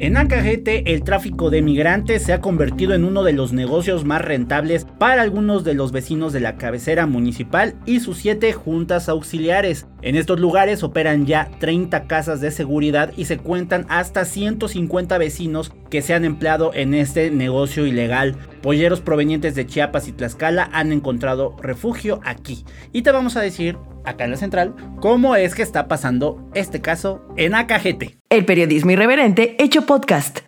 En Acajete, el tráfico de migrantes se ha convertido en uno de los negocios más rentables para algunos de los vecinos de la cabecera municipal y sus siete juntas auxiliares. En estos lugares operan ya 30 casas de seguridad y se cuentan hasta 150 vecinos que se han empleado en este negocio ilegal. Polleros provenientes de Chiapas y Tlaxcala han encontrado refugio aquí. Y te vamos a decir acá en la central, cómo es que está pasando este caso en Acajete. El periodismo irreverente hecho podcast.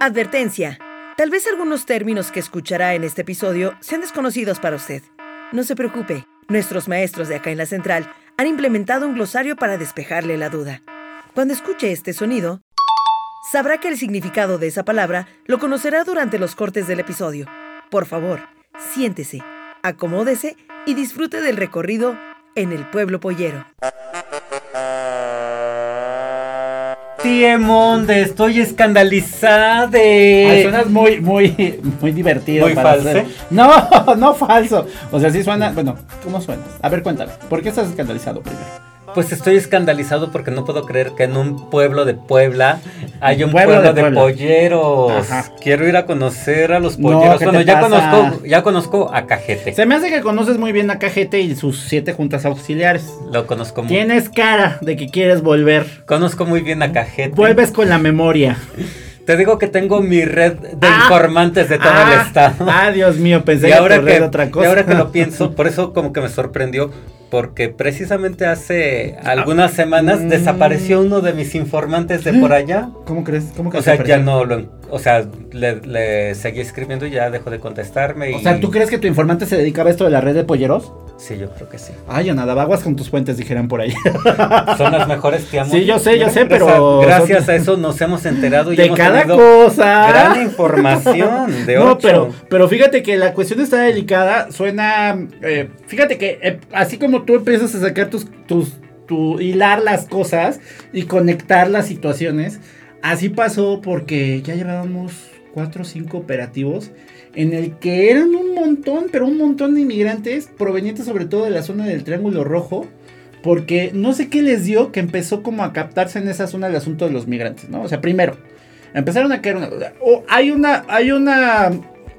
Advertencia. Tal vez algunos términos que escuchará en este episodio sean desconocidos para usted. No se preocupe, nuestros maestros de acá en la central han implementado un glosario para despejarle la duda. Cuando escuche este sonido, sabrá que el significado de esa palabra lo conocerá durante los cortes del episodio. Por favor, siéntese, acomódese y disfrute del recorrido en el pueblo pollero. Tiemonde, estoy escandalizada. Ay, suenas muy, muy, muy divertido. Muy para falso. hacer- No, no falso. O sea, sí suena. Bueno, ¿cómo suena? A ver, cuéntame. ¿Por qué estás escandalizado primero? Pues estoy escandalizado porque no puedo creer que en un pueblo de Puebla hay un Pueblo pueblo, de polleros. Ajá. Quiero ir a conocer a los polleros. ¿qué bueno, ya pasa? conozco, ya conozco a Cajete. Se me hace que conoces muy bien a Cajete y sus siete juntas auxiliares. Lo conozco muy Tienes cara de que quieres volver. Conozco muy bien a Cajete. Vuelves con la memoria. Te digo que tengo mi red de Ah. informantes de todo Ah, el estado. Ah, Dios mío, pensé y que ahora que, otra cosa. y ahora que lo pienso, por eso como que me sorprendió, porque precisamente hace algunas semanas Mm. desapareció uno de mis informantes de por allá. ¿Cómo crees? ¿Cómo que O sea, ya no lo, o sea, le, le seguí escribiendo y ya dejó de contestarme. Y, O sea, ¿tú crees que tu informante se dedicaba a esto de la red de polleros? Sí, yo creo que sí. Ay, yo nada, aguas con tus fuentes, dijeran por ahí. Son las mejores, te amo. Sí, yo sé, yo sé, pero Gracias son- a eso nos hemos enterado y de hemos cada cosa. gran información de no, pero, pero fíjate que la cuestión está delicada. Suena. eh, fíjate que eh, así como tú empiezas a sacar tus, tus. tu hilar las cosas y conectar las situaciones. Así pasó porque ya llevábamos cuatro o cinco operativos. En el que eran un montón, pero un montón de inmigrantes provenientes sobre todo de la zona del Triángulo Rojo. Porque no sé qué les dio que empezó como a captarse en esa zona el asunto de los migrantes, ¿no? O sea, primero, empezaron a caer una... o hay una... Hay una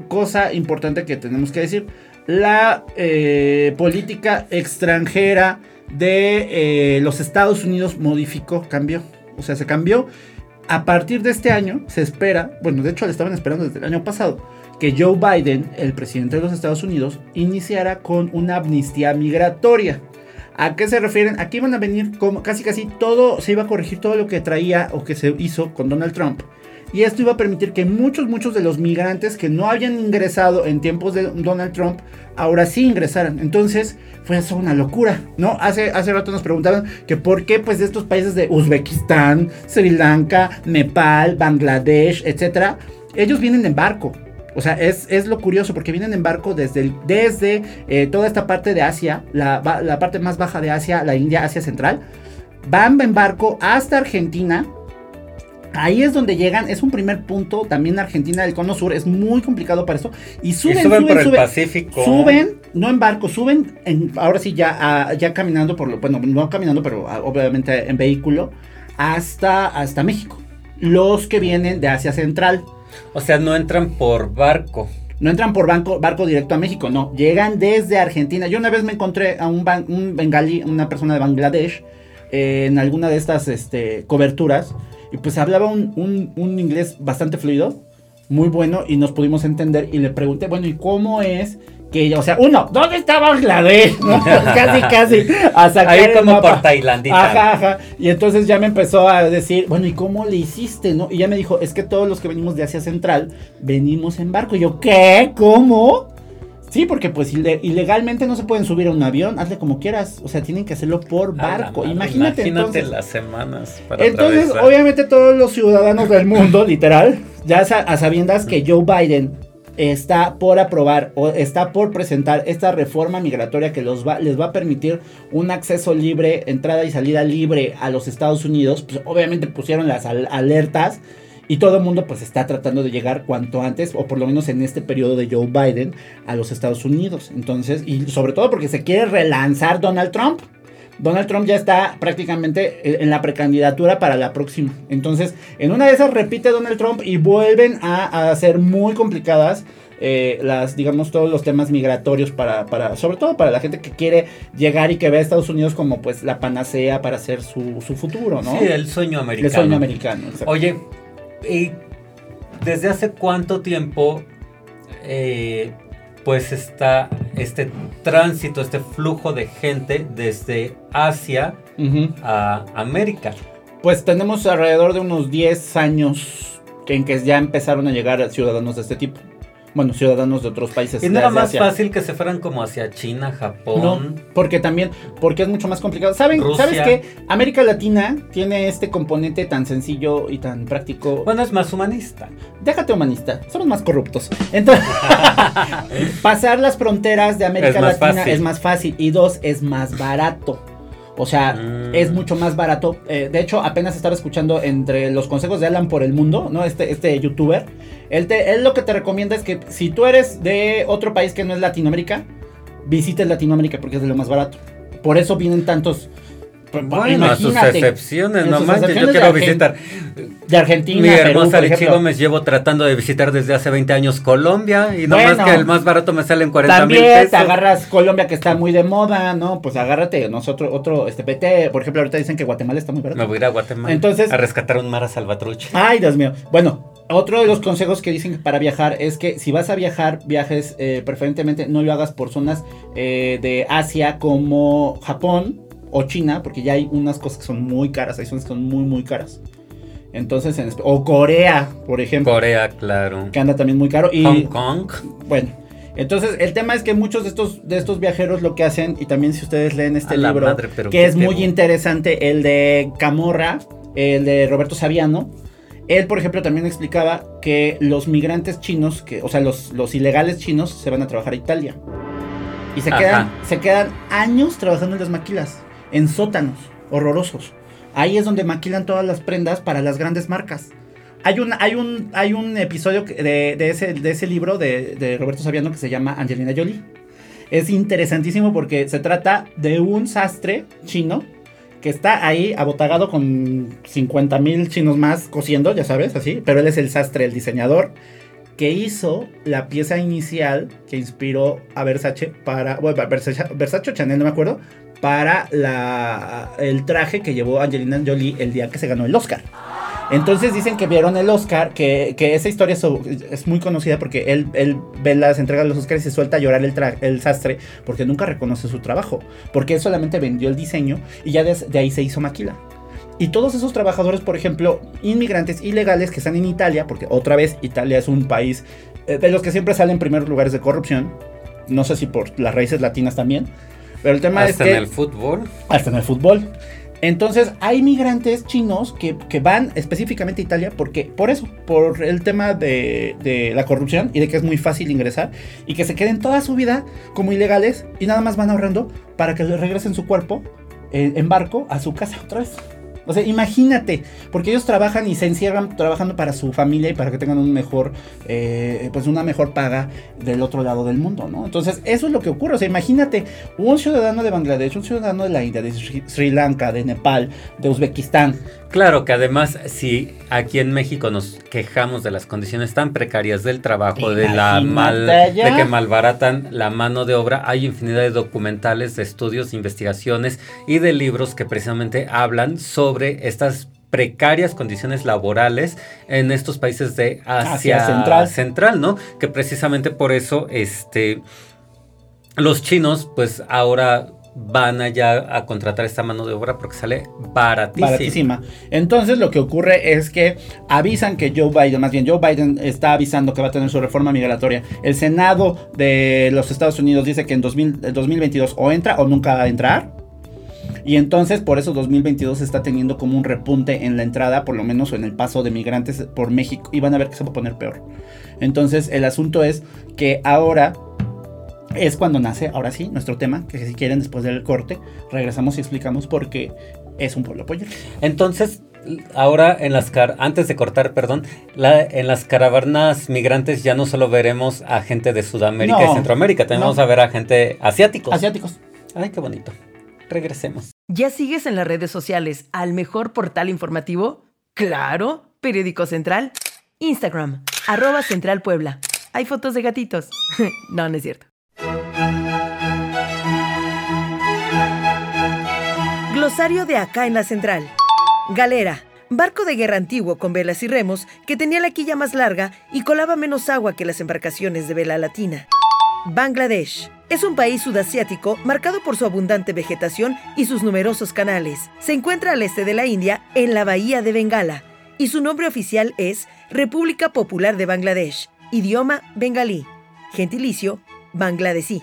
cosa importante que tenemos que decir. La eh, política extranjera de eh, los Estados Unidos modificó, cambió. O sea, se cambió. A partir de este año se espera, bueno, de hecho le estaban esperando desde el año pasado, que Joe Biden, el presidente de los Estados Unidos, iniciara con una amnistía migratoria. ¿A qué se refieren? Aquí van a venir como casi casi todo, se iba a corregir todo lo que traía o que se hizo con Donald Trump. Y esto iba a permitir que muchos, muchos de los migrantes que no habían ingresado en tiempos de Donald Trump, ahora sí ingresaran. Entonces, fue eso una locura, ¿no? Hace, hace rato nos preguntaban que por qué, pues, de estos países de Uzbekistán, Sri Lanka, Nepal, Bangladesh, etcétera, ellos vienen en barco. O sea, es, es lo curioso porque vienen en barco desde, desde eh, toda esta parte de Asia, la, la parte más baja de Asia, la India, Asia Central. Van en barco hasta Argentina. Ahí es donde llegan, es un primer punto, también Argentina del Cono Sur, es muy complicado para esto. Y suben, y suben, suben, por el suben. Pacífico. Suben, no en barco, suben, en- ahora sí ya, ah, ya caminando por lo, bueno, no caminando, pero obviamente en vehículo, hasta, hasta México. Los que vienen de Asia Central. O sea, no entran por barco. No entran por banco, barco directo a México, no. Llegan desde Argentina. Yo una vez me encontré a un, ban- un bengalí, una persona de Bangladesh, eh, en alguna de estas este, coberturas. Y pues hablaba un, un- un inglés bastante fluido, muy bueno, y nos pudimos entender. Y le pregunté, bueno, ¿y cómo es que, o sea, uno, ¿dónde está Bangladesh? ¿No? casi, casi. Ahí como mapa. por Tailandita. Ajá, ajá. Y entonces ya me empezó a decir, bueno, ¿y cómo le hiciste? no? Y ya me dijo, es que todos los que venimos de Asia Central venimos en barco. Y yo, ¿qué? ¿Cómo? Sí, porque pues ile- ilegalmente no se pueden subir a un avión, hazle como quieras. O sea, tienen que hacerlo por barco. madre, Imagínate, Imagínate entonces. las semanas para Entonces, atravesar. obviamente todos los ciudadanos del mundo, literal, ya a sabiendas que Joe Biden está por aprobar o está por presentar esta reforma migratoria que los va, les va a permitir un acceso libre, entrada y salida libre a los Estados Unidos, pues obviamente pusieron las al- alertas y todo el mundo pues está tratando de llegar cuanto antes, o por lo menos en este periodo de Joe Biden, a los Estados Unidos. Entonces, y sobre todo porque se quiere relanzar Donald Trump. Donald Trump ya está prácticamente en la precandidatura para la próxima. Entonces, en una de esas repite Donald Trump y vuelven a, a ser muy complicadas eh, las, digamos, todos los temas migratorios para, para, sobre todo para la gente que quiere llegar y que ve a Estados Unidos como pues la panacea para hacer su, su futuro, ¿no? Sí, el sueño americano. El sueño americano. Oye, ¿y desde hace cuánto tiempo eh, pues está este tránsito, este flujo de gente desde Asia a América? Pues tenemos alrededor de unos 10 años en que ya empezaron a llegar ciudadanos de este tipo. Bueno, ciudadanos de otros países. ¿Y no era más Asia. fácil que se fueran como hacia China, No, Japón? porque también, porque es mucho más complicado. ¿Saben, Rusia. ¿Sabes qué? América Latina tiene este componente tan sencillo y tan práctico. Bueno, es más humanista. Déjate humanista, somos más corruptos. Entonces, pasar las fronteras de América Es Latina es más fácil y dos, es más barato. O sea, Mm. es mucho más barato. Eh, de hecho, apenas estaba escuchando entre los consejos de Alan por el mundo, ¿no? Este, este youtuber. Él, te, él lo que te recomienda es que si tú eres de otro país que no es Latinoamérica, visites Latinoamérica porque es de lo más barato. Por eso vienen tantos. Pues, Bueno, a sus excepciones, no manches, yo excepciones quiero Argen- visitar. De Argentina, Mi hermosa ejemplo. Gómez llevo tratando de visitar desde hace 20 años Colombia y no más que el más barato me sale en 40 mil También pesos. te agarras Colombia que está muy de moda, ¿no? Pues agárrate nosotros otro, este PT, por ejemplo, ahorita dicen que Guatemala está muy barato. Me voy a ir a Guatemala Entonces- a rescatar un mar a Salvatrucha. Ay, Dios mío. Bueno, otro de los consejos que dicen para viajar es que si vas a viajar, viajes eh, preferentemente no lo hagas por zonas eh, de Asia como Japón o China, porque ya hay unas cosas que son muy caras, hay zonas que son muy, muy caras. Entonces, en o Corea, por ejemplo, Corea, claro. que anda también muy caro. Y Hong Kong. bueno, entonces el tema es que muchos de estos, de estos viajeros lo que hacen, y también si ustedes leen este A libro, madre, pero que es muy interesante, el de Camorra, el de Roberto Saviano. Él, por ejemplo, también explicaba que los migrantes chinos, que, o sea, los, los ilegales chinos, se van a trabajar a Italia. Y se Ajá. quedan, se quedan años trabajando en las maquilas, en sótanos horrorosos. Ahí es donde maquilan todas las prendas para las grandes marcas. Hay un, hay un, hay un episodio de, de ese, de ese libro de, de Roberto Saviano que se llama Angelina Jolie. Es interesantísimo porque se trata de un sastre chino que está ahí abotagado con 50 mil chinos más cosiendo, ya sabes, así. Pero él es el sastre, el diseñador, que hizo la pieza inicial que inspiró a Versace para. Bueno, Versace, Versace o Chanel, no me acuerdo. Para la, el traje que llevó Angelina Jolie el día que se ganó el Oscar. Entonces dicen que vieron el Oscar, que, que esa historia es muy conocida porque él, él ve las entregas de los Oscars y se suelta a llorar el, el sastre porque nunca reconoce su trabajo. Porque él solamente vendió el diseño y ya des- de, ahí se hizo maquila. Y todos esos trabajadores, por ejemplo, inmigrantes ilegales que están en Italia, porque otra vez Italia es un país eh, de los que siempre salen en primeros lugares de corrupción. No sé si por las raíces latinas también. Pero el tema Hasta es que en el fútbol. hasta en el fútbol. Entonces hay migrantes chinos que, que van específicamente a Italia porque por eso, por el tema de, de la corrupción y de que es muy fácil ingresar y que se queden toda su vida como ilegales y nada más van ahorrando para que le regresen su cuerpo eh, en barco a su casa otra vez. O sea, imagínate, porque ellos trabajan y se encierran trabajando para su familia y para que tengan un mejor, eh, pues una mejor paga del otro lado del mundo, ¿no? Entonces, eso es lo que ocurre. O sea, imagínate, un ciudadano de Bangladesh, un ciudadano de la India, de Sri, Sri Lanka, de Nepal, de Uzbekistán. Claro que además, si aquí en México nos quejamos de las condiciones tan precarias del trabajo, de la mal, de que malbaratan la mano de obra, hay infinidad de documentales, de estudios, de investigaciones y de libros que precisamente hablan sobre estas precarias condiciones laborales en estos países de Asia, Asia Central. Central, ¿no? Que precisamente por eso, este, los chinos, pues ahora van allá a contratar esta mano de obra porque sale baratísima. Baratísima. Entonces lo que ocurre es que avisan que Joe Biden, más bien Joe Biden está avisando que va a tener su reforma migratoria. El Senado de los Estados Unidos dice que en 2000 en 2022 o entra o nunca va a entrar. Y entonces por eso 2022 está teniendo como un repunte en la entrada, por lo menos en el paso de migrantes por México. Y van a ver que se va a poner peor. Entonces el asunto es que ahora es cuando nace, ahora sí, nuestro tema, que si quieren después del corte, regresamos y explicamos por qué es un pueblo pollero. Entonces, ahora en las car antes de cortar, perdón, la, en las caravanas migrantes ya no solo veremos a gente de Sudamérica No, y Centroamérica, también no. vamos a ver a gente asiáticos. Asiáticos. Ay, qué bonito. Regresemos. ¿Ya sigues en las redes sociales al mejor portal informativo? Claro, Periódico Central. Instagram, arroba Central Puebla. Hay fotos de gatitos. no, no es cierto. Glosario de acá en la Central. Galera. Barco de guerra antiguo con velas y remos que tenía la quilla más larga y colaba menos agua que las embarcaciones de vela latina. Bangladesh. Es un país sudasiático marcado por su abundante vegetación y sus numerosos canales. Se encuentra al este de la India, en la bahía de Bengala, y su nombre oficial es República Popular de Bangladesh, idioma bengalí, gentilicio bangladesí.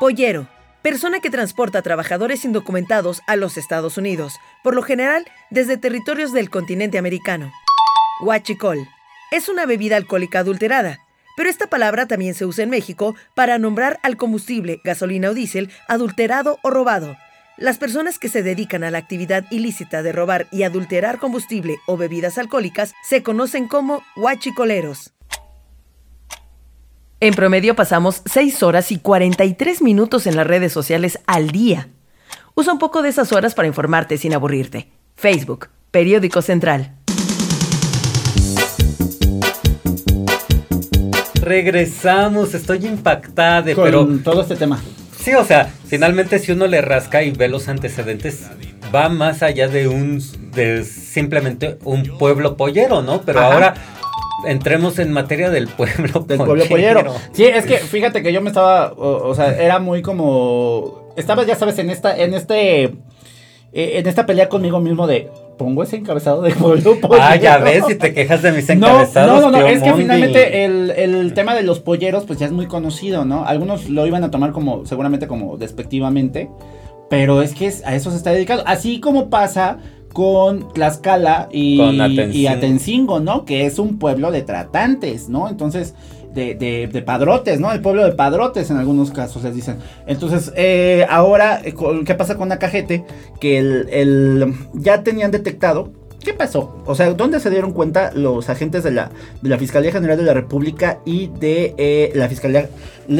Pollero. Persona que transporta trabajadores indocumentados a los Estados Unidos, por lo general desde territorios del continente americano. Huachicol. Es una bebida alcohólica adulterada, pero esta palabra también se usa en México para nombrar al combustible, gasolina o diésel, adulterado o robado. Las personas que se dedican a la actividad ilícita de robar y adulterar combustible o bebidas alcohólicas se conocen como huachicoleros. En promedio pasamos 6 horas y 43 minutos en las redes sociales al día. Usa un poco de esas horas para informarte sin aburrirte. Facebook, Periódico Central. Regresamos, estoy impactada, Con pero todo este tema. sí, o sea, finalmente si uno le rasca y ve los antecedentes, va más allá de un de simplemente un pueblo pollero, ¿no? Pero Ajá. ahora entremos en materia del pueblo Del pueblo pollero. Sí, es que fíjate que yo me estaba, o, o sea, era muy como, estaba ya sabes en esta, en este, eh, en esta pelea conmigo mismo de, pongo ese encabezado de pollero. Ah, ya ves, si te quejas de mis No, encabezados. no, no, no, tío es que finalmente el, el tema de los polleros pues ya es muy conocido, ¿no? Algunos lo iban a tomar como, seguramente como despectivamente, pero es que es- a eso se está dedicado. Así como pasa con Tlaxcala y, Con Atencingo. y Atencingo, ¿no? Que es un pueblo de tratantes, ¿no? Entonces, de, padrotes, ¿no? El pueblo de padrotes en algunos casos les dicen. Entonces, eh, ahora, eh, ¿qué pasa con Acajete? Que el, ya tenían detectado. ¿Qué pasó? O sea, ¿dónde se dieron cuenta los agentes de la, Fiscalía General de la República y de eh, la Fiscalía,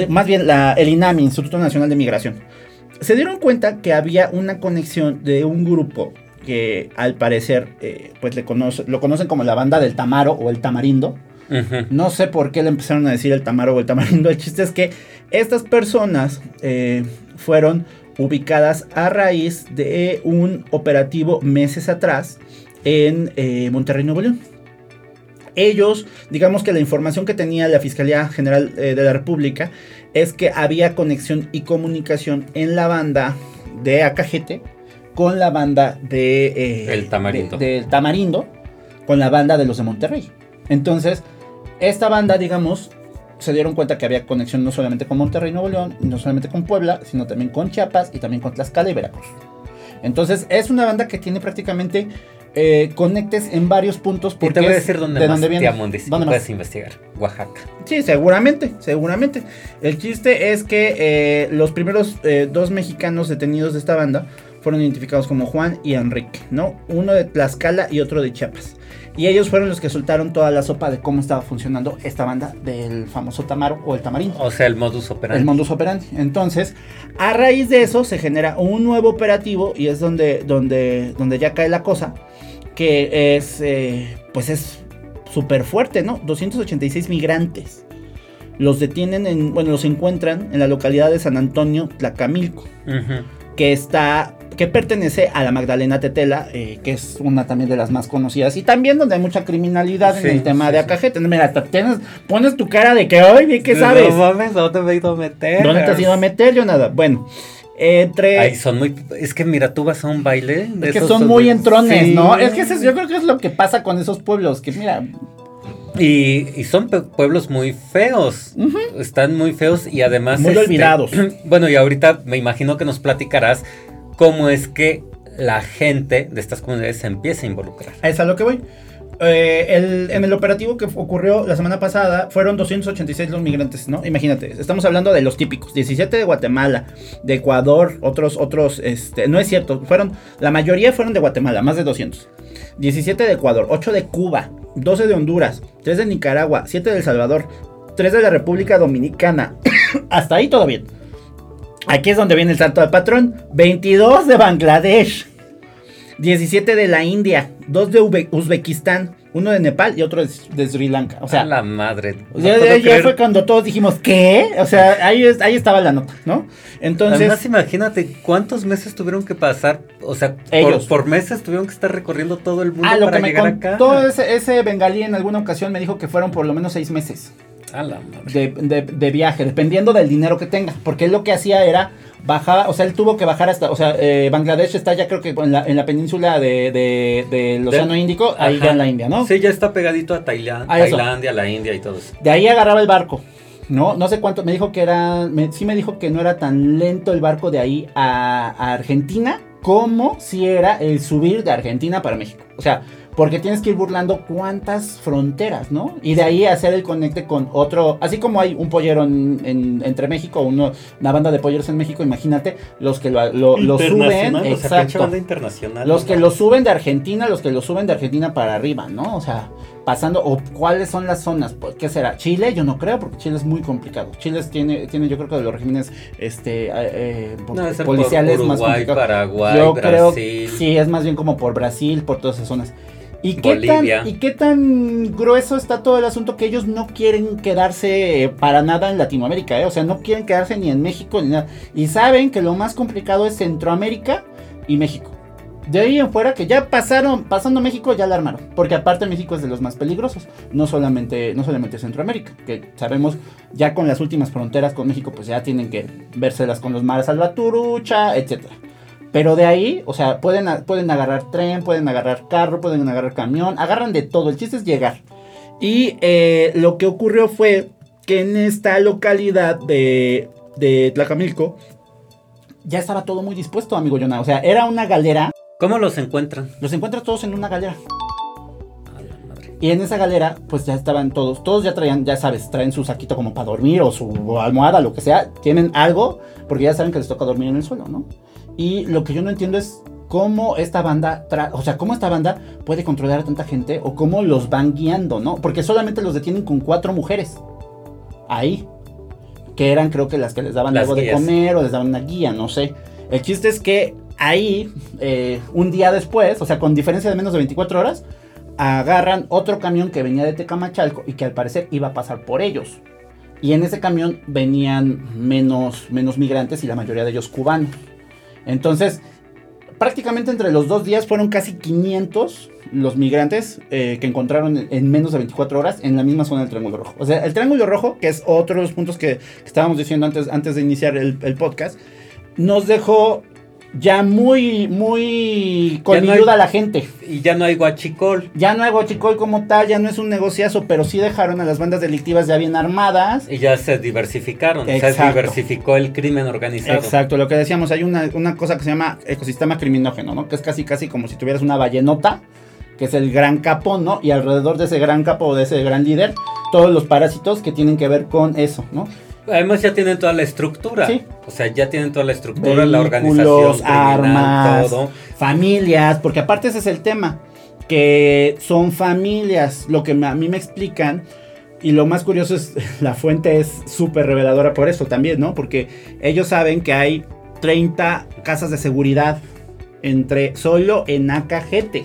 más bien el INAMI, Instituto Nacional de Migración? Se dieron cuenta que había una conexión de un grupo que al parecer pues le conoce- lo conocen como la banda del Tamaro o el Tamarindo. No sé por qué le empezaron a decir el Tamaro o el Tamarindo. El chiste es que estas personas eh, fueron ubicadas a raíz de un operativo meses atrás en eh, Monterrey, Nuevo León. Ellos, digamos que la información que tenía la Fiscalía General eh, de la República es que había conexión y comunicación en la banda de Acajete con la banda de... eh, El Tamarindo. de- del Tamarindo, con la banda de los de Monterrey. Entonces, esta banda, digamos, se dieron cuenta que había conexión no solamente con Monterrey, Nuevo León, no solamente con Puebla, sino también con Chiapas y también con Tlaxcala y Veracruz. Entonces, es una banda que tiene prácticamente eh, conectes en varios puntos. Y Porque te voy a decir dónde de más, dónde viene. si ¿Dónde más? puedes investigar. Oaxaca. Sí, seguramente, seguramente. El chiste es que eh, los primeros eh, dos mexicanos detenidos de esta banda fueron identificados como Juan y Enrique, ¿no? Uno de Tlaxcala y otro de Chiapas. Y ellos fueron los que soltaron toda la sopa de cómo estaba funcionando esta banda del famoso Tamaro o el Tamarindo. O sea, el modus operandi. El modus operandi. Entonces, a raíz de eso se genera un nuevo operativo y es donde, donde, donde ya cae la cosa, que es, eh, pues es súper fuerte, ¿no? 286 migrantes. Los detienen, en, bueno, los encuentran en la localidad de San Antonio, Tlacamilco, que está, que pertenece a la Magdalena Tetela, eh, que es una también de las más conocidas y también donde hay mucha criminalidad Sí, en el tema sí, de sí. Acajete. Mira, tienes, pones tu cara de que, ay, bien, ¿qué sabes? No mames, ¿dónde me he ido a meter? ¿Dónde te has ido a meter? Yo nada. Bueno, entre. Ay, son muy. Es que mira, tú vas a un baile. de es que esos- son muy entrones. ¿no? Es que eso- yo creo que es lo que pasa con esos pueblos. Que mira, Y, y son pueblos muy feos. Están muy feos y además. Muy este, olvidados. Bueno, y ahorita me imagino que nos platicarás cómo es que la gente de estas comunidades se empieza a involucrar. Es a lo que voy. Eh, en el operativo que ocurrió la semana pasada fueron 286 los migrantes, ¿no? Imagínate, estamos hablando de los típicos, 17 de Guatemala, de Ecuador, otros, otros, este, no es cierto, fueron, la mayoría fueron de Guatemala, más de 200. 17 de Ecuador, 8 de Cuba, 12 de Honduras, 3 de Nicaragua, 7 de El Salvador, 3 de la República Dominicana. Hasta ahí todo bien. Aquí es donde viene el salto al patrón. 22 de Bangladesh. 17 de la India, 2 de Ube- Uzbekistán, uno de Nepal y otro de, de Sri Lanka. O sea, sea, la madre. O ya, sea, puedo ya- ya creer- fue cuando todos dijimos, ¿qué? O sea, ahí, es- ahí estaba la nota, ¿no? Entonces, Además, imagínate cuántos meses tuvieron que pasar. O sea, por, Ellos. por meses tuvieron que estar recorriendo todo el mundo ah, lo para que me llegar acá. ese, ese bengalí en alguna ocasión me dijo que fueron por lo menos seis meses A la madre. de, de- de viaje, dependiendo del dinero que tenga. Porque él lo que hacía era bajar, o sea, él tuvo que bajar hasta, o sea, eh, Bangladesh está ya creo que en la, en la península de, de- del Océano Índico, ahí ya en la India, ¿no? Sí, ya está pegadito a Tailandia, A eso. Tailandia, la India y todo eso. De ahí agarraba el barco. No, no sé cuánto. Me dijo que era. me- sí me dijo que no era tan lento el barco de ahí a, a Argentina. Como si era el subir de Argentina para México. O sea, porque tienes que ir burlando cuántas fronteras, ¿no? Y de ahí hacer el conecte con otro. Así como hay un pollero en, en- entre México, uno, una banda de polleros en México, imagínate los que lo, lo- lo suben. Internacional, o Exacto. banda internacional. Los ¿no? que lo suben de Argentina, los que lo suben de Argentina para arriba, ¿no? O sea, pasando, o cuáles son las zonas, Pues, ¿qué será? Chile, yo no creo, porque Chile es muy complicado. Chile es- tiene, tiene yo creo que de los regímenes este, eh, eh, No, ser policiales por más Uruguay, complicados. Paraguay, yo creo Brasil. sí, es más bien como por Brasil, por todas esas zonas. ¿Y qué, Bolivia. tan, ¿Y qué tan grueso está todo el asunto que ellos no quieren quedarse eh, para nada en Latinoamérica? ¿eh? O sea, no quieren quedarse ni en México ni nada. Y saben que lo más complicado es Centroamérica y México. De ahí en fuera que ya pasaron, pasando México ya la armaron. Porque aparte México es de los más peligrosos. No solamente, no solamente Centroamérica. Que sabemos ya con las últimas fronteras con México pues ya tienen que vérselas con los mares Salvaturucha, etcétera. Pero de ahí, o sea, pueden, pueden agarrar tren, pueden agarrar carro, pueden agarrar camión, agarran de todo. El chiste es llegar. Y eh, lo que ocurrió fue que en esta localidad de, de Tlacamilco ya estaba todo muy dispuesto, amigo Jonah. O sea, era una galera. ¿Cómo los encuentran? Los encuentras todos en una galera. Y en esa galera, pues ya estaban todos. Todos ya traían, ya sabes, traen su saquito como para dormir o su almohada, lo que sea. Tienen algo, porque ya saben que les toca dormir en el suelo, ¿no? Y lo que yo no entiendo es cómo esta banda, o sea, cómo esta banda puede controlar a tanta gente o cómo los van guiando, ¿no? Porque solamente los detienen con cuatro mujeres. Ahí. Que eran, creo que las que les daban Las algo de comer o les daban una guía, no sé. El chiste es que ahí, eh, un día después, o sea, con diferencia de menos de 24 horas, agarran otro camión que venía de Tecamachalco y que al parecer iba a pasar por ellos. Y en ese camión venían menos, menos migrantes y la mayoría de ellos cubanos. Entonces, prácticamente entre los dos días fueron casi 500 los migrantes eh, que encontraron en- en menos de 24 horas en la misma zona del Triángulo Rojo. O sea, el Triángulo Rojo, que es otro de los puntos que, estábamos diciendo antes, antes de iniciar el podcast, nos dejó ya muy, muy Ya no hay- colmilluda la gente. Y ya no hay guachicol. Ya no hay guachicol como tal, ya no es un negociazo, pero sí dejaron a las bandas delictivas ya bien armadas. Y ya se diversificaron. Se Exacto. diversificó el crimen organizado. Exacto, lo que decíamos, hay una, una cosa que se llama ecosistema criminógeno, ¿no? Que es casi casi como si tuvieras una ballenota, que es el gran capo, ¿no? Y alrededor de ese gran capo o de ese gran líder, todos los parásitos que tienen que ver con eso, ¿no? Además ya tienen toda la estructura. Sí. O sea, ya tienen toda la estructura, la organización, armas, todo. familias, porque aparte ese es el tema, que son familias, lo que a mí me explican, y lo más curioso es, la fuente es súper reveladora por eso también, ¿no? Porque ellos saben que hay 30 casas de seguridad entre solo en Acajete.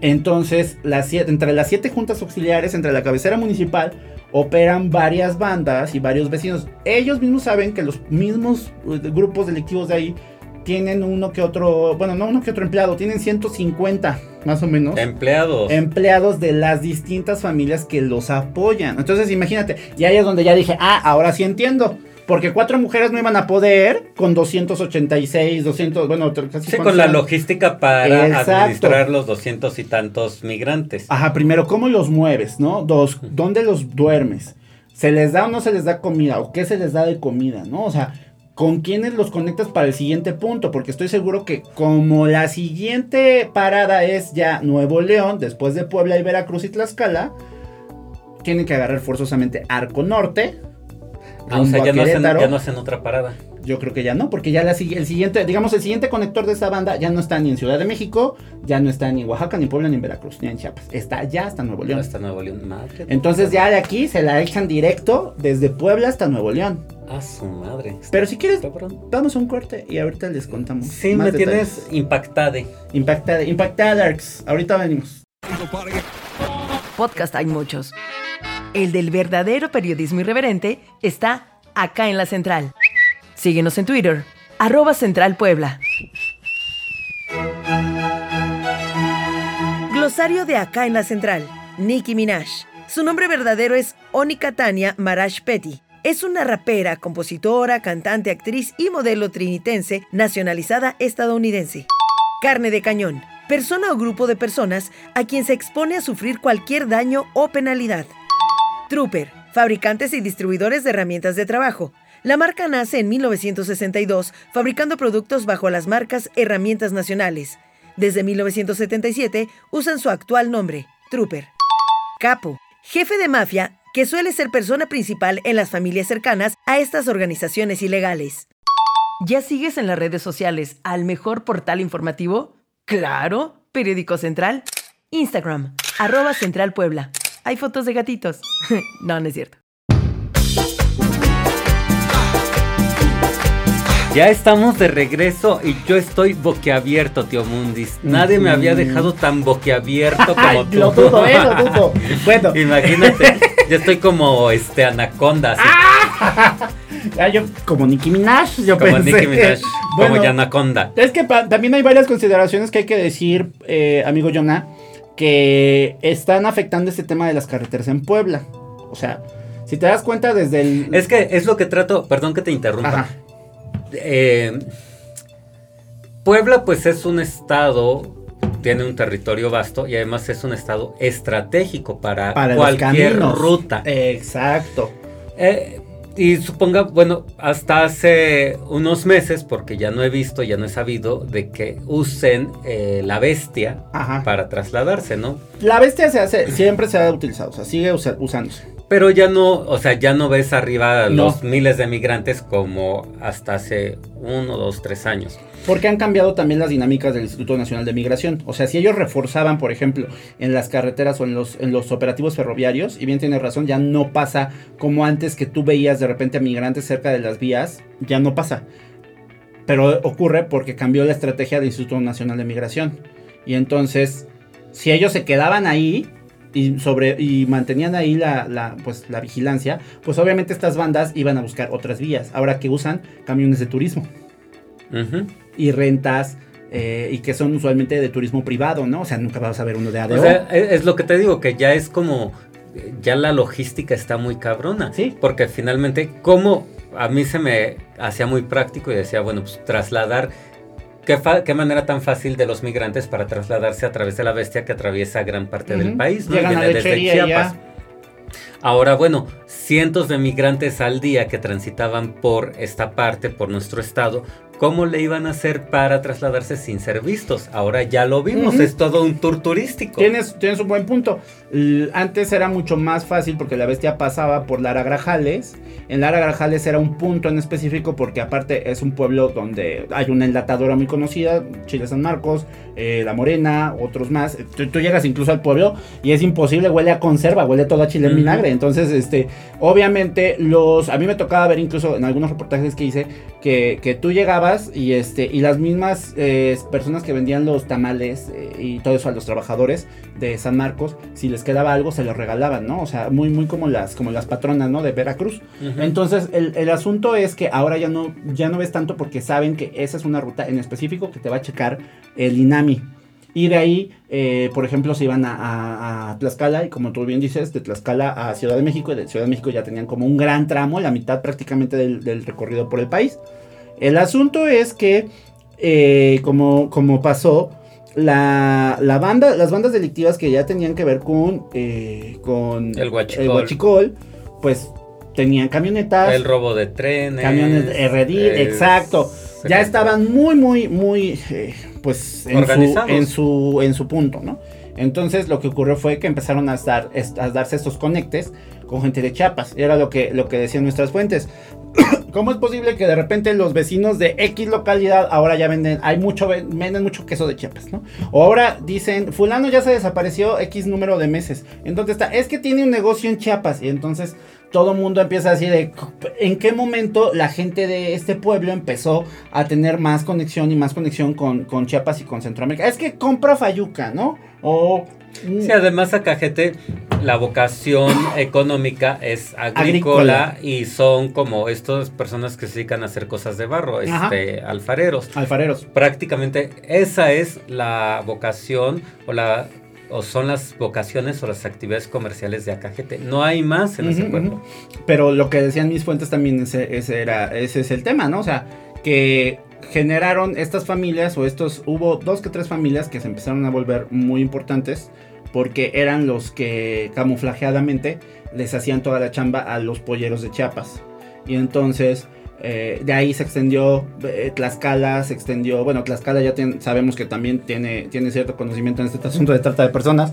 Entonces, las siete- entre las siete juntas auxiliares, entre la cabecera municipal, operan varias bandas y varios vecinos. Ellos mismos saben que los mismos eh, grupos delictivos de ahí tienen uno que otro, bueno, no uno que otro empleado, tienen 150 más o menos. Empleados. Empleados de las distintas familias que los apoyan. Entonces, imagínate, y ahí es donde ya dije, ah, ahora sí entiendo. Porque cuatro mujeres no iban a poder con 286, 200, bueno, casi Sí, con la eran? logística para Exacto. administrar los doscientos y tantos migrantes. Ajá, primero, ¿cómo los mueves, no? Dos, ¿dónde los duermes? ¿Se les da o no se les da comida? ¿O qué se les da de comida, no? O sea, con quiénes los conectas para el siguiente punto, porque estoy seguro que como la siguiente parada es ya Nuevo León, después de Puebla y Veracruz y Tlaxcala, tienen que agarrar forzosamente Arco Norte. Ah, o sea, ya no, hacen, Querétaro. ya no hacen otra parada. Yo creo que ya no, porque ya la, el siguiente, digamos, el siguiente conector de esta banda ya no está ni en Ciudad de México, ya no está ni en Oaxaca, ni en Puebla, ni en Veracruz, ni en Chiapas. Está ya hasta Nuevo León. Hasta Nuevo León. Madre. Entonces ya de aquí se la echan directo desde Puebla hasta Nuevo León. A su madre. Pero si quieres, vamos a un corte y ahorita les contamos. Sí, más me detalles. tienes impactade. Impactada, Impactadarks. Ahorita venimos. Podcast hay muchos. El del verdadero periodismo irreverente está acá en la central. Síguenos en Twitter, arroba Central Puebla. Glosario de acá en la central. Nicki Minaj. Su nombre verdadero es Onika Tania Maraj Petty. Es una rapera, compositora, cantante, actriz y modelo trinitense nacionalizada estadounidense. Carne de cañón. Persona o grupo de personas a quien se expone a sufrir cualquier daño o penalidad. Trooper, fabricantes y distribuidores de herramientas de trabajo. La marca nace en 1962 fabricando productos bajo las marcas Herramientas Nacionales. Desde 1977 usan su actual nombre, Trooper. Capo, jefe de mafia que suele ser persona principal en las familias cercanas a estas organizaciones ilegales. ¿Ya sigues en las redes sociales al mejor portal informativo? Claro, Periódico Central. Instagram, arroba Central Puebla. Hay fotos de gatitos. no, no es cierto. Ya estamos de regreso y yo estoy boquiabierto, tío Mundis. Nadie me había dejado tan boquiabierto como tú. lo dudo, eh, lo dudo. Bueno, Imagínate, yo estoy como este anaconda, así, ya yo como Nicki Minaj, yo como pensé. Nicki Minaj, Bueno, como Yanaconda. Es que pa- también hay varias consideraciones que hay que decir, eh, amigo Jonah, que están afectando este tema de las carreteras en Puebla. O sea, si te das cuenta desde el... Es que es lo que trato, perdón que te interrumpa. Ajá. Eh, Puebla pues es un estado, tiene un territorio vasto y además es un estado estratégico para, cualquier ruta. Exacto. Eh, y suponga, bueno, hasta hace unos meses, porque ya no he visto, ya no he sabido, de que usen eh, la bestia Ajá. para trasladarse, ¿no? La bestia se hace, siempre se ha utilizado, o sea, sigue usa- usándose. Pero ya no, o sea, ya no ves arriba No. los miles de migrantes como hasta hace uno, dos, tres años. Porque han cambiado también las dinámicas del Instituto Nacional de Migración. O sea, si ellos reforzaban, por ejemplo, en las carreteras o en los, en los operativos ferroviarios, y bien tienes razón, ya no pasa como antes que tú veías de repente a migrantes cerca de las vías, ya no pasa. Pero ocurre porque cambió la estrategia del Instituto Nacional de Migración. Y entonces, si ellos se quedaban ahí y, sobre, y mantenían ahí la, la, pues, la vigilancia, pues obviamente estas bandas iban a buscar otras vías. Ahora que usan camiones de turismo Ujú. Y rentas eh, y que son usualmente de turismo privado, ¿no? O sea, nunca vas a ver uno de ADO. O sea, es, es lo que te digo, que ya es como, ya la logística está muy cabrona. Sí. Porque finalmente, como a mí se me hacía muy práctico y decía, bueno, pues trasladar, qué, fa- qué manera tan fácil de los migrantes para trasladarse a través de la bestia que atraviesa gran parte del país, ¿no? Llegan a Viene desde Chiapas. ya. Ahora, bueno, cientos de migrantes al día que transitaban por esta parte, por nuestro estado, ¿cómo le iban a hacer para trasladarse sin ser vistos? Ahora ya lo vimos, es todo un tour turístico. Tienes, tienes un buen punto. L- Antes era mucho más fácil porque la bestia pasaba por Lara Grajales. En Lara Grajales era un punto en específico porque aparte es un pueblo donde hay una enlatadora muy conocida, Chile San Marcos, eh, La Morena, otros más. Tú, tú llegas incluso al pueblo y es imposible, huele a conserva, huele todo a chile en vinagre. Entonces, este, obviamente los, a mí me tocaba ver incluso en algunos reportajes que hice que, que tú llegabas y este y las mismas eh, personas que vendían los tamales eh, y todo eso a los trabajadores de San Marcos, si les quedaba algo se los regalaban, ¿no? O sea, muy muy como las como las patronas, ¿no? De Veracruz. Entonces, el, el asunto es que ahora ya no ya no ves tanto porque saben que esa es una ruta en específico que te va a checar el INAMI. Y de ahí, eh, por ejemplo, se iban a, a- a Tlaxcala y como tú bien dices, de Tlaxcala a Ciudad de México y de Ciudad de México ya tenían como un gran tramo, la mitad prácticamente del, del recorrido por el país. El asunto es que, eh, como, como pasó, la, la banda, las bandas delictivas que ya tenían que ver con, eh, con El huachicol. huachicol, pues tenían camionetas. El robo de trenes. Camiones RD, exacto. Ya estaban muy, muy, muy, eh, pues, en su, en, su, en su punto, ¿no? Entonces lo que ocurrió fue que empezaron a, dar, a darse estos conectes con gente de Chiapas. Era lo que, lo que decían nuestras fuentes. ¿Cómo es posible que de repente los vecinos de X localidad ahora ya venden, hay mucho, ven- venden mucho queso de Chiapas, ¿no? O ahora dicen, fulano ya se desapareció X número de meses. Entonces está, es que tiene un negocio en Chiapas. Y entonces todo el mundo empieza así de, ¿en qué momento la gente de este pueblo empezó a tener más conexión y más conexión con, con Chiapas y con Centroamérica? Es que compra Fayuca, ¿no? O... mm, Sí, además a Cajete la vocación económica es agrícola, Agrícola. y son como estas personas que se dedican a hacer cosas de barro, Ajá. este, alfareros. Alfareros. Prácticamente esa es la vocación o la o son las vocaciones o las actividades comerciales de Acajete. No hay más en ese Ujú, pueblo. ujú. Pero lo que decían mis fuentes también, ese, ese era, ese es el tema, ¿no? O sea, que generaron estas familias o estos, hubo dos que tres familias que se empezaron a volver muy importantes porque eran los que camuflajeadamente les hacían toda la chamba a los polleros de Chiapas. Y entonces eh, de ahí se extendió eh, Tlaxcala, se extendió, bueno, Tlaxcala ya sabemos que también tiene, tiene cierto conocimiento en este asunto de trata de personas,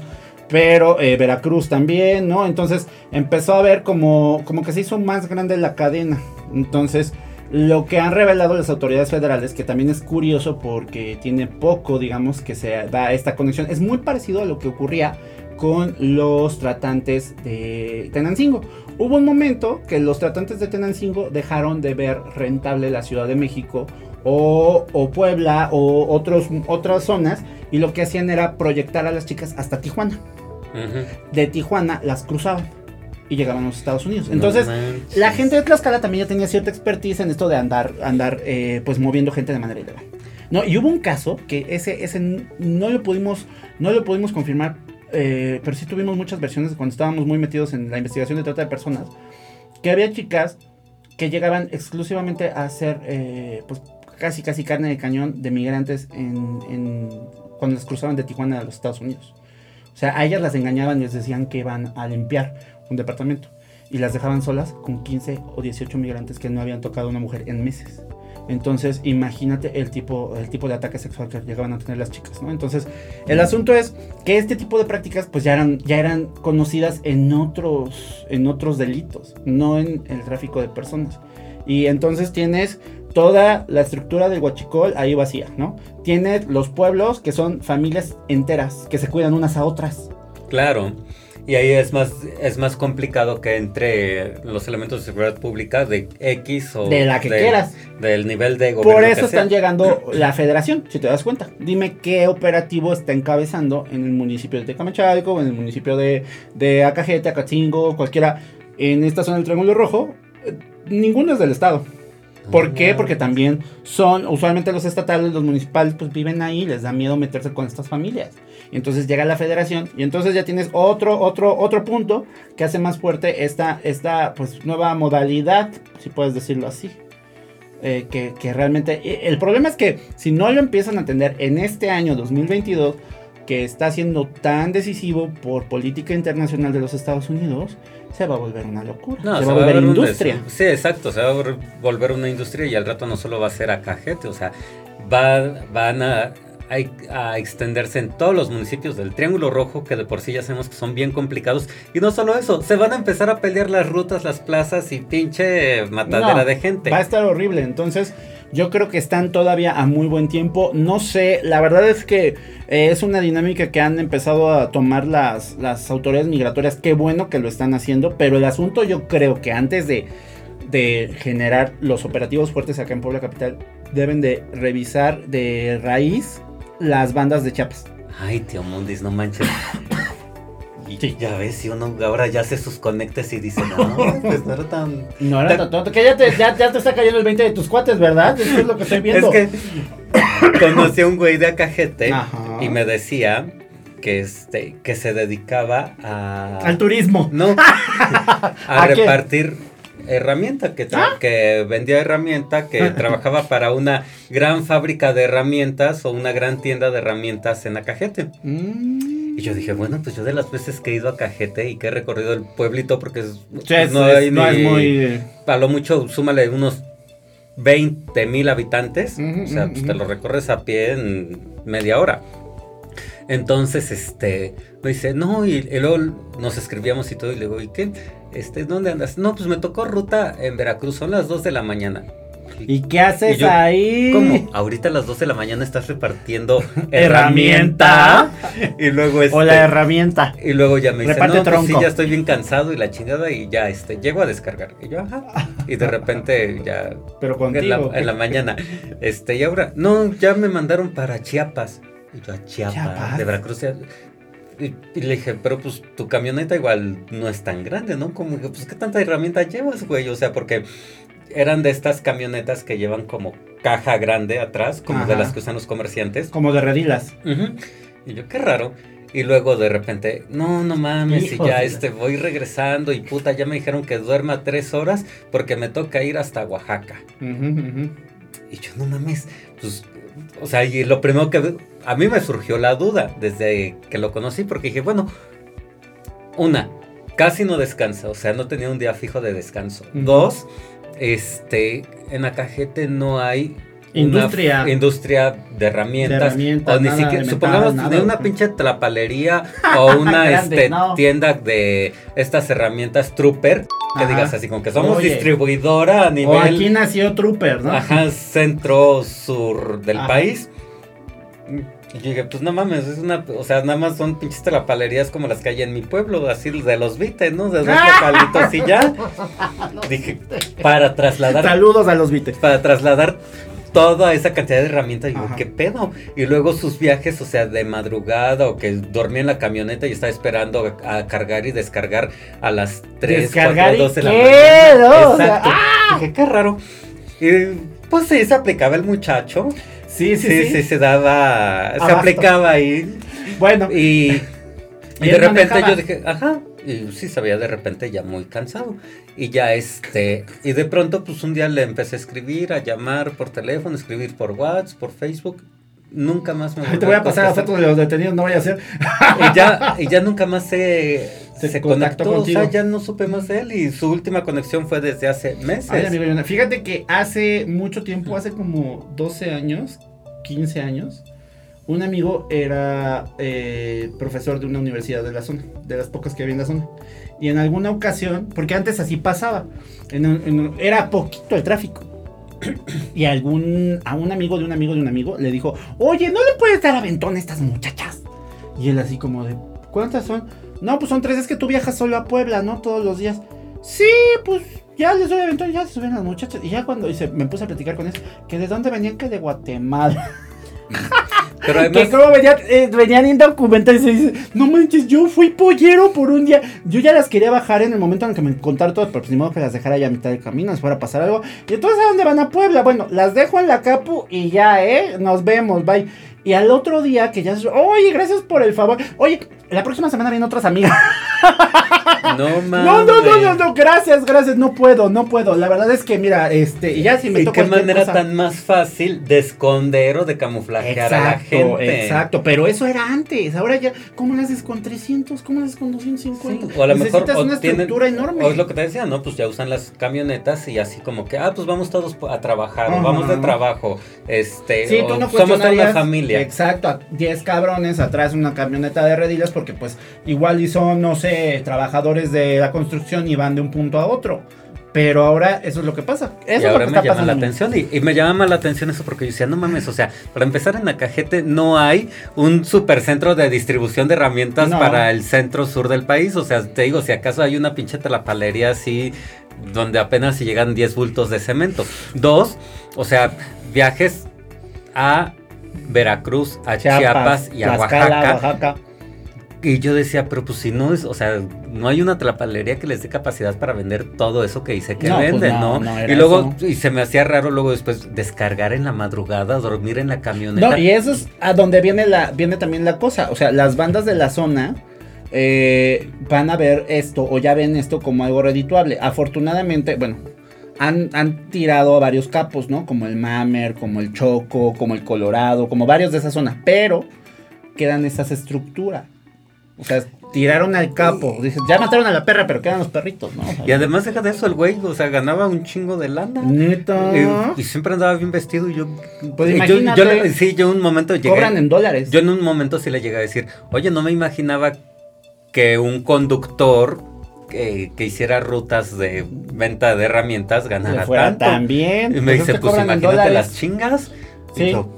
pero eh, Veracruz también, ¿no? Entonces empezó a ver como, como que se hizo más grande la cadena. Entonces, lo que han revelado las autoridades federales, que también es curioso porque tiene poco, digamos, que se da esta conexión, es muy parecido a lo que ocurría con los tratantes de Tenancingo. Hubo un momento que los tratantes de Tenancingo dejaron de ver rentable la Ciudad de México o, o Puebla o otros, otras zonas y lo que hacían era proyectar a las chicas hasta Tijuana. De Tijuana las cruzaban y llegaban a los Estados Unidos. Entonces, No la gente de Tlaxcala también ya tenía cierta expertise en esto de andar, andar eh, pues moviendo gente de manera ilegal. No, y hubo un caso que ese, ese no lo pudimos, no lo pudimos confirmar, eh, pero sí tuvimos muchas versiones cuando estábamos muy metidos en la investigación de trata de personas, que había chicas que llegaban exclusivamente a hacer, eh, pues casi casi carne de cañón de migrantes en, en- cuando las cruzaban de Tijuana a los Estados Unidos. O sea, a ellas las engañaban y les decían que iban a limpiar un departamento y las dejaban solas con 15 o 18 migrantes que no habían tocado a una mujer en meses. Entonces, imagínate el tipo, el tipo de ataque sexual que llegaban a tener las chicas, ¿no? Entonces, el asunto es que este tipo de prácticas, pues ya eran, ya eran conocidas en otros, en otros delitos, no en el tráfico de personas. Y entonces tienes toda la estructura del huachicol ahí vacía, ¿no? Tienes los pueblos que son familias enteras que se cuidan unas a otras. Claro. Y ahí es más, es más complicado que entre los elementos de seguridad pública de X o De la que quieras. Del nivel de gobierno. Por que eso sea. están llegando la federación, si te das cuenta. Dime qué operativo está encabezando en el municipio de Tecamachalco, en el municipio de, de Acajete, Acatzingo, cualquiera, en esta zona del Triángulo Rojo. Eh, Ninguno es del Estado. ¿Por qué? Porque también son, usualmente los estatales, los municipales, pues viven ahí, les da miedo meterse con estas familias. Y entonces llega la federación y entonces ya tienes otro, otro, otro punto que hace más fuerte esta, esta pues, nueva modalidad, si puedes decirlo así. Eh, que, que realmente... eh, El problema es que si no lo empiezan a atender en este año 2022, que está siendo tan decisivo por política internacional de los Estados Unidos, se va a volver una locura. No, se, va a volver un industria. Sí, exacto, se va a vol- volver una industria y al rato no solo va a ser a Cajete, o sea, va, van a, a- a extenderse en todos los municipios del Triángulo Rojo, que de por sí ya sabemos que son bien complicados. Y no solo eso, se van a empezar a pelear las rutas, las plazas y pinche matadera No, de gente. Va a estar horrible. Entonces, yo creo que están todavía a muy buen tiempo. No sé, la verdad es que eh, es una dinámica que han empezado a tomar las, las autoridades migratorias. Qué bueno que lo están haciendo. Pero el asunto, yo creo que antes de, de generar los operativos fuertes acá en Puebla Capital, deben de revisar de raíz las bandas de Chiapas. Ay, tío Mundis, no manches. Y Sí. ya ves, si uno ahora ya hace sus conectes y dice, no, pues no era tan... No era tan tonto. Que ya te, ya, ya te está cayendo el 20 de tus cuates, ¿verdad? Eso es lo que estoy viendo. Es que conocí a un güey de Acajete Ajá. y me decía que este que se dedicaba a Al turismo. no a, ¿A repartir herramienta que tra- que vendía herramienta que trabajaba para una gran fábrica de herramientas o una gran tienda de herramientas en Acajete Mm. Y yo dije, bueno, pues yo de las veces que he ido a Cajete y que he recorrido el pueblito, porque es- no, es- hay no ni- es muy... A lo mucho, súmale unos 20 mil habitantes. O sea, pues te lo recorres a pie en media hora. Entonces, este, me dice, no, y, y luego nos escribíamos y todo, y le digo, ¿y qué? Este, ¿dónde andas? No, pues me tocó ruta en Veracruz, son las 2 de la mañana. ¿Y qué haces Y yo, ahí? ¿Cómo? Ahorita a las 2 de la mañana estás repartiendo Herramienta. Y luego este, O la herramienta. y luego ya me dice, Reparte no, pues sí, tronco". ya estoy bien cansado y la chingada y ya, este, llego a descargar. Y yo, ajá. Y de repente ya, Pero en contigo. la, en la mañana, este, y ahora, no, ya me mandaron para Chiapas. Y yo, a Chiapas, Chiapas. de Veracruz. ya- Y, y le dije, pero pues tu camioneta igual no es tan grande, ¿no? Como que, pues, ¿qué tanta herramienta llevas, güey? O sea, porque eran de estas camionetas que llevan como caja grande atrás, como de las que usan los comerciantes. Como de redilas. Y yo, qué raro. Y luego de repente, no, no mames, y ya este, voy regresando y puta, ya me dijeron que duerma tres horas porque me toca ir hasta Oaxaca. Y yo, no mames, pues, o sea, y lo primero que a mí me surgió la duda desde que lo conocí porque dije, bueno, una, casi no descansa, o sea, no tenía un día fijo de descanso. Dos, este, en Acajete no hay Industria. industria de herramientas, De herramientas, o ni siquiera, de supongamos nada. ni una pinche trapalería o una Grande, este, no. tienda de estas herramientas Trooper, que Ajá. digas así como que somos Oye. distribuidora a nivel O aquí nació Trooper, ¿no? Ajá, centro sur del Ajá. país. Y yo dije, pues no mames, es una, o sea, nada más son pinches trapalerías como las que hay en mi pueblo, así de los Vite, ¿no? De dos localitos y ya. Dije, para trasladar, Saludos a los Vites. para trasladar toda esa cantidad de herramientas, digo, Ajá. ¿qué pedo? Y luego sus viajes, o sea, de madrugada o que dormía en la camioneta y estaba esperando a, a cargar y descargar a las 3, Descargar 4, y 2 de la qué, mañana. ¿no? O sea, Exacto. Dije, qué raro. Y pues sí, se aplicaba el muchacho. Sí, sí, Sí, sí. se daba, se aplicaba ahí. Bueno, Y, y Y de repente manejaba. yo dije, ajá, y sí se veía de repente ya muy cansado. Y ya este, y de pronto pues un día le empecé a escribir, a llamar por teléfono, escribir por WhatsApp, por Facebook. Nunca más me te voy a pasar la contestar. foto de los detenidos, no vaya a ser. Y ya, y ya nunca más se, Se se, contactó conectó, o sea, contigo. ya no supe más de él y su última conexión fue desde hace meses. Ay, amigo Jonah, fíjate que hace mucho tiempo, hace como 12 años, 15 años, un amigo era eh, profesor de una universidad de la zona, de las pocas que había en la zona. Y en alguna ocasión, porque antes así pasaba, en un- en un- era poquito el tráfico. Y algún, a un amigo de un amigo de un amigo le dijo, oye, ¿no le puedes dar aventón a estas muchachas? Y él así como de, ¿cuántas son? No, pues son tres, es que tú viajas solo a Puebla, ¿no? Todos los días. Sí, pues ya les doy aventón, ya se suben las muchachas. Y ya cuando y se- me puse a platicar con él, que de dónde venían, que de Guatemala. Pero Que además, como venían, eh, venían indocumentados y se dice, no manches, yo fui pollero por un día. Yo ya las quería bajar en el momento en el que me contaron todo, pero pues ni modo que las dejara ya a mitad del camino, les fuera a pasar algo. Y entonces, ¿a dónde van a Puebla? Bueno, las dejo en la capu y ya, ¿eh? Nos vemos, bye. Y al otro día que ya... Oye, gracias por el favor. Oye, la próxima semana vienen otras amigas. no mames. No, no, no, no, no, gracias, gracias, no puedo, no puedo. La verdad es que, mira, este, y ya si me ¿Y toca qué manera cosa- tan más fácil de esconder o de camuflajear a la Exacto, gente? exacto, pero eso era antes. Ahora ya, ¿cómo lo haces con 300? ¿Cómo lo haces con 250? Sí, o a lo mejor Necesitas o una tienen- estructura enorme. O es lo que te decía, ¿no? Pues ya usan las camionetas y así como que, ah, pues vamos todos a trabajar, vamos de trabajo, este, Sí, tú no somos toda cuestionarías- familia. Exacto, a 10 cabrones atrás una camioneta de redilas porque pues igual y son, no sé, trabajadores de la construcción y van de un punto a otro. Pero ahora eso es lo que pasa. Eso y es lo ahora que me está llama pasando. la atención y, y me llama la atención eso porque yo decía, no mames, o sea, para empezar en Acajete no hay un supercentro de distribución de herramientas No. para el centro sur del país, o sea, te digo, si acaso hay una pinche talapalería así donde apenas si llegan 10 bultos de cemento. Dos, o sea, viajes a Veracruz, a Chiapas, y a. Oaxaca. Y yo decía, pero pues si no es, o sea, no hay una trapalería que les dé capacidad para vender todo eso que dice que No, pues venden, no, ¿no? no era y luego, eso. y se me hacía raro luego después descargar en la madrugada, dormir en la camioneta. No, y eso es a donde viene la viene también la cosa. O sea, las bandas de la zona eh, van a ver esto o ya ven esto como algo redituable. Afortunadamente, bueno, han, han tirado a varios capos, ¿no? Como el Mamer, como el Choco, como el Colorado, como varios de esa zona. Pero quedan esas estructuras. O sea, tiraron al capo. Dices, ya mataron a la perra, pero quedan los perritos, ¿no? O sea, Y además deja de eso el güey, o sea, ganaba un chingo de lana. Neta. Y, y siempre andaba bien vestido y yo... Pues yo- imagínate. yo sí, yo un momento llegué... Cobran en dólares. Yo en un momento sí le llegué a decir, oye, no me imaginaba que un conductor que, que hiciera rutas de venta de herramientas ganara fuera tanto. tan bien. Y me Pues es dice, pues imagínate las chingas. Y Sí. yo,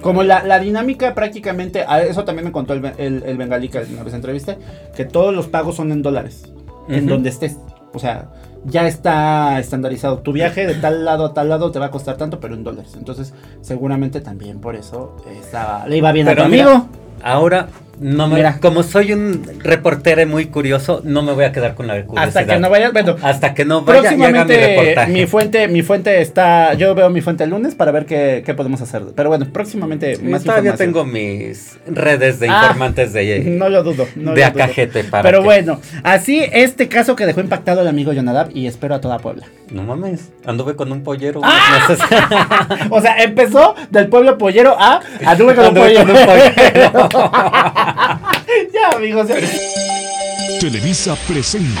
Como la, la dinámica prácticamente, eso también me contó el, el, el bengalí que una vez entrevisté, que todos los pagos son en dólares, en donde estés. O sea, ya está estandarizado. Tu viaje de tal lado a tal lado te va a costar tanto, pero en dólares. Entonces, seguramente también por eso estaba, le iba bien a tu Pero mira, amigo. Ahora, no me, Mira. como soy un reportero muy curioso, no me voy a quedar con la curiosidad. Hasta que no vayas, bueno, Hasta que no vaya y haga mi próximamente reportaje. mi fuente, mi fuente está, yo veo mi fuente el lunes para ver qué, qué podemos hacer. Pero bueno, próximamente Sí, más todavía tengo mis redes de Ah, informantes de, No lo dudo. No de lo dudo. acajete para Pero que- bueno, así este caso que dejó impactado el amigo Jonadab y espero a toda Puebla. No mames, anduve con un pollero. ¡Ah! meses. O sea, empezó del pueblo pollero a anduve con un Anduve pollero. con un pollero. ya, amigos. ya. Televisa presenta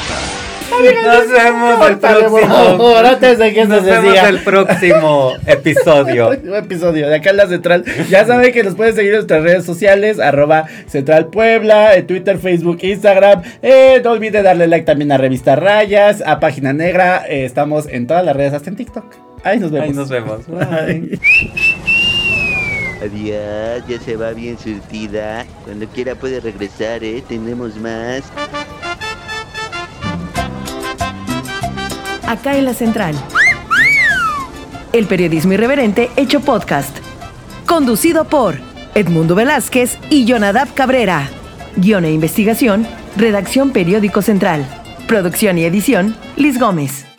Nos vemos el próximo. antes de que esto Nos se vemos siga. el próximo episodio. Episodio de acá en la central. Ya saben que nos pueden seguir en nuestras redes sociales, arroba Central Puebla, en Twitter, Facebook, Instagram. Eh, no olviden darle like también a Revista Rayas, a Página Negra. Eh, estamos en todas las redes, hasta en TikTok. Ahí nos vemos. Ahí nos vemos. Bye. Adiós, ya se va bien surtida. Cuando quiera puede regresar, ¿eh? Tenemos más. Acá en la central. El periodismo irreverente hecho podcast. Conducido por Edmundo Velázquez y Jonadab Cabrera. Guión e investigación, redacción Periódico Central. Producción y edición, Liz Gómez.